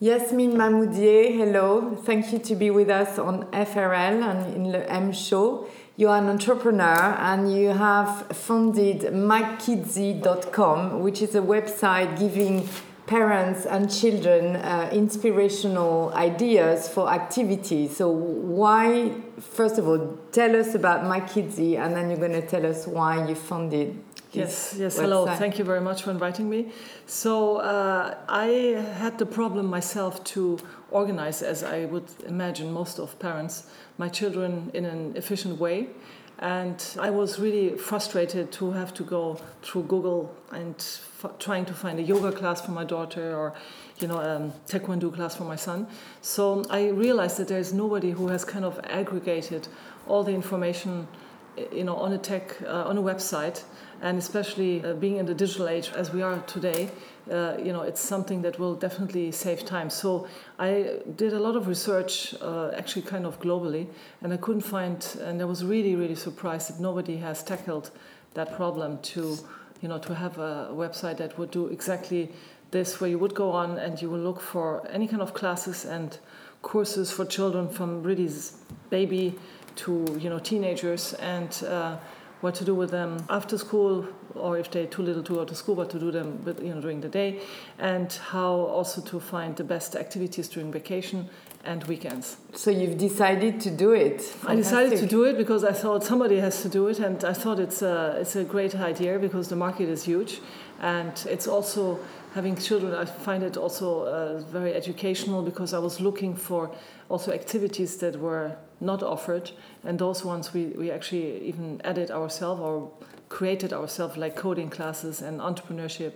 Yasmine Mahmoudier, hello. Thank you to be with us on FRL and in the M show. You are an entrepreneur and you have funded mykidsy.com, which is a website giving parents and children uh, inspirational ideas for activities. So, why, first of all, tell us about mykidsy and then you're going to tell us why you funded Yes, yes, website. hello. Thank you very much for inviting me. So, uh, I had the problem myself to organize, as I would imagine most of parents, my children in an efficient way. And I was really frustrated to have to go through Google and f- trying to find a yoga class for my daughter or, you know, a um, taekwondo class for my son. So I realized that there's nobody who has kind of aggregated all the information, you know, on a tech, uh, on a website and especially uh, being in the digital age as we are today, uh, you know, it's something that will definitely save time. So I did a lot of research, uh, actually, kind of globally, and I couldn't find, and I was really, really surprised that nobody has tackled that problem to, you know, to have a website that would do exactly this, where you would go on and you will look for any kind of classes and courses for children from really baby to, you know, teenagers and uh, what to do with them after school or if they're too little to go to school what to do them with, you know during the day and how also to find the best activities during vacation and weekends so you've decided to do it Fantastic. i decided to do it because i thought somebody has to do it and i thought it's a, it's a great idea because the market is huge and it's also having children i find it also uh, very educational because i was looking for also activities that were not offered, and those ones we, we actually even added ourselves or created ourselves, like coding classes and entrepreneurship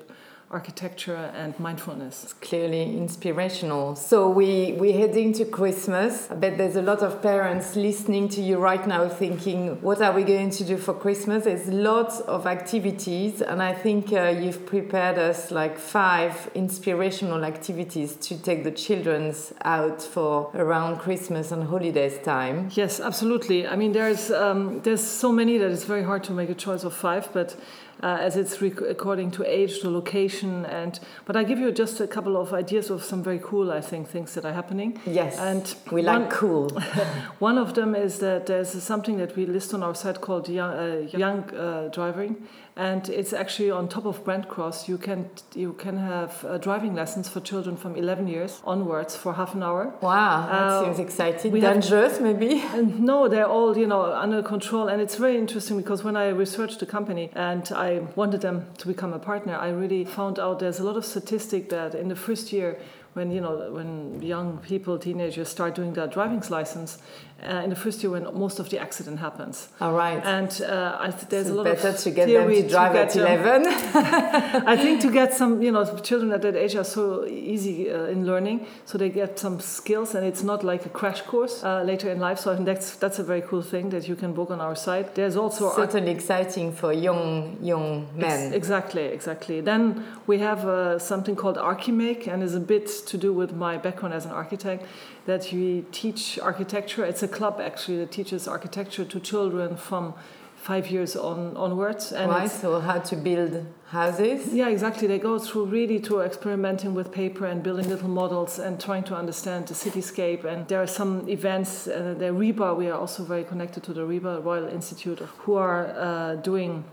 architecture and mindfulness. It's clearly inspirational. So we we're heading to Christmas. I bet there's a lot of parents listening to you right now thinking, what are we going to do for Christmas? There's lots of activities, and I think uh, you've prepared us like five inspirational activities to take the children's out for around Christmas and holidays time. Yes, absolutely. I mean, there's um, there's so many that it's very hard to make a choice of five, but uh, as it's according to age, the location, and but I give you just a couple of ideas of some very cool, I think, things that are happening. Yes, and we one, like cool. one of them is that there's something that we list on our site called Young, uh, young uh, Driving, and it's actually on top of Brent Cross. You can you can have uh, driving lessons for children from 11 years onwards for half an hour. Wow, that uh, seems exciting. Dangerous, have, maybe? no, they're all you know under control, and it's very interesting because when I researched the company and I wanted them to become a partner, I really found out there's a lot of statistic that in the first year when you know when young people teenagers start doing their driving license uh, in the first year when most of the accident happens. All right. And uh, I th- there's so a lot better of to get them to drive at 11. I think to get some, you know, children at that age are so easy uh, in learning, so they get some skills, and it's not like a crash course uh, later in life. So I think that's that's a very cool thing that you can book on our site. There's also certainly exciting for young young men. Ex- exactly, exactly. Then we have uh, something called Archimake, and is a bit to do with my background as an architect that we teach architecture. It's a club actually that teaches architecture to children from five years on onwards. And right, so how to build houses? Yeah, exactly. They go through really to experimenting with paper and building little models and trying to understand the cityscape. And there are some events. Uh, the RIBA, we are also very connected to the RIBA Royal Institute, who are uh, doing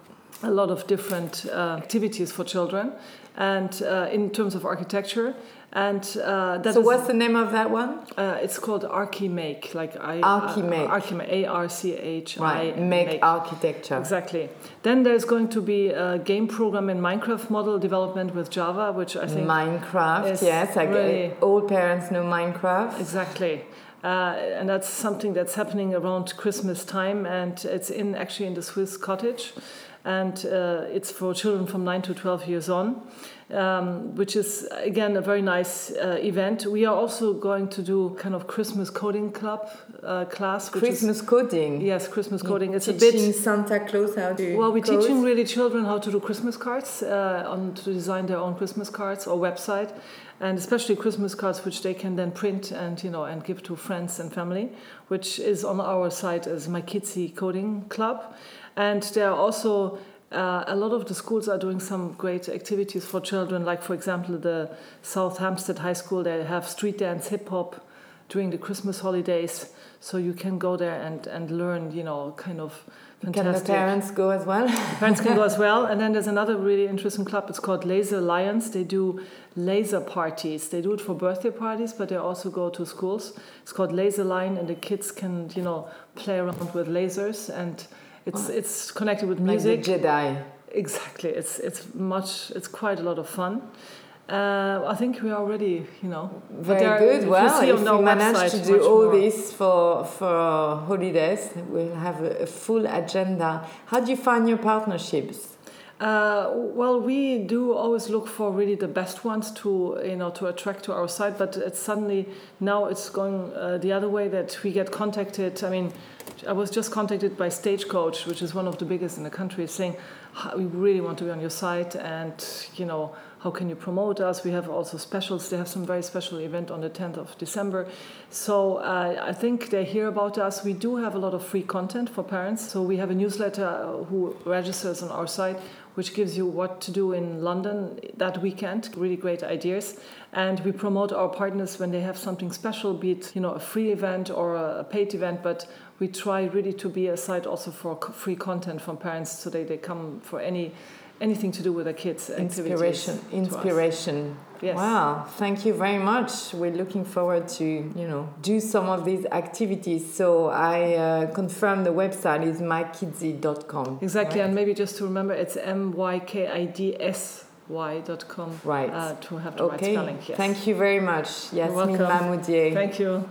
a lot of different uh, activities for children. And uh, in terms of architecture, and uh, that so what's the name of that one? Uh, it's called archimake like i archimake. Uh, archimake a-r-c-h right make, make architecture. Exactly. Then there's going to be a game program in minecraft model development with java which i think minecraft yes I really all parents know minecraft. Exactly. Uh, and that's something that's happening around Christmas time, and it's in actually in the Swiss cottage, and uh, it's for children from nine to twelve years on um, which is again a very nice uh, event. We are also going to do kind of Christmas coding club uh, class. Christmas is, coding. Yes, Christmas coding. It's teaching a bit Santa Claus how to. Well, we're code. teaching really children how to do Christmas cards, uh, on to design their own Christmas cards or website, and especially Christmas cards which they can then print and you know and give to friends and family, which is on our site as my Kidsy Coding Club, and there are also uh, a lot of the schools are doing some great activities for children. Like for example, the South Hampstead High School they have street dance, hip hop during the Christmas holidays, so you can go there and and learn. You know, kind of Fantastic. Can the parents go as well? parents can go as well. And then there's another really interesting club. It's called Laser Lions. They do laser parties. They do it for birthday parties, but they also go to schools. It's called Laser Line, and the kids can, you know, play around with lasers, and it's oh. it's connected with music. Like Jedi. Exactly. It's it's much. It's quite a lot of fun. Uh, I think we are already, you know, very good. Well, if we manage to do all more. this for for holidays, we'll have a, a, full agenda. How do you find your partnerships? Uh, well, we do always look for really the best ones to you know to attract to our site, but it's suddenly now it's going uh, the other way that we get contacted. I mean, I was just contacted by Stagecoach, which is one of the biggest in the country, saying we really want to be on your site and you know how can you promote us? We have also specials. They have some very special event on the 10th of december. So uh, i think they hear about us. We do have a lot of free content for parents. So we have a newsletter uh, who registers on our site which gives you what to do in london that weekend really great ideas. And we promote our partners when they have something special be it you know a free event or a paid event but we try really to be a site also for free content from parents so that they come for any anything to do with their kids inspiration inspiration. Yes. wow thank you very much. We're looking forward to you know do some of these activities. So i uh, confirm the website is mykidsy.com exactly right? and maybe just to remember it's m-y-k-i-d-s y.com right. uh, to have the okay. right spelling yes. thank you very much yasmin mahmoudier thank you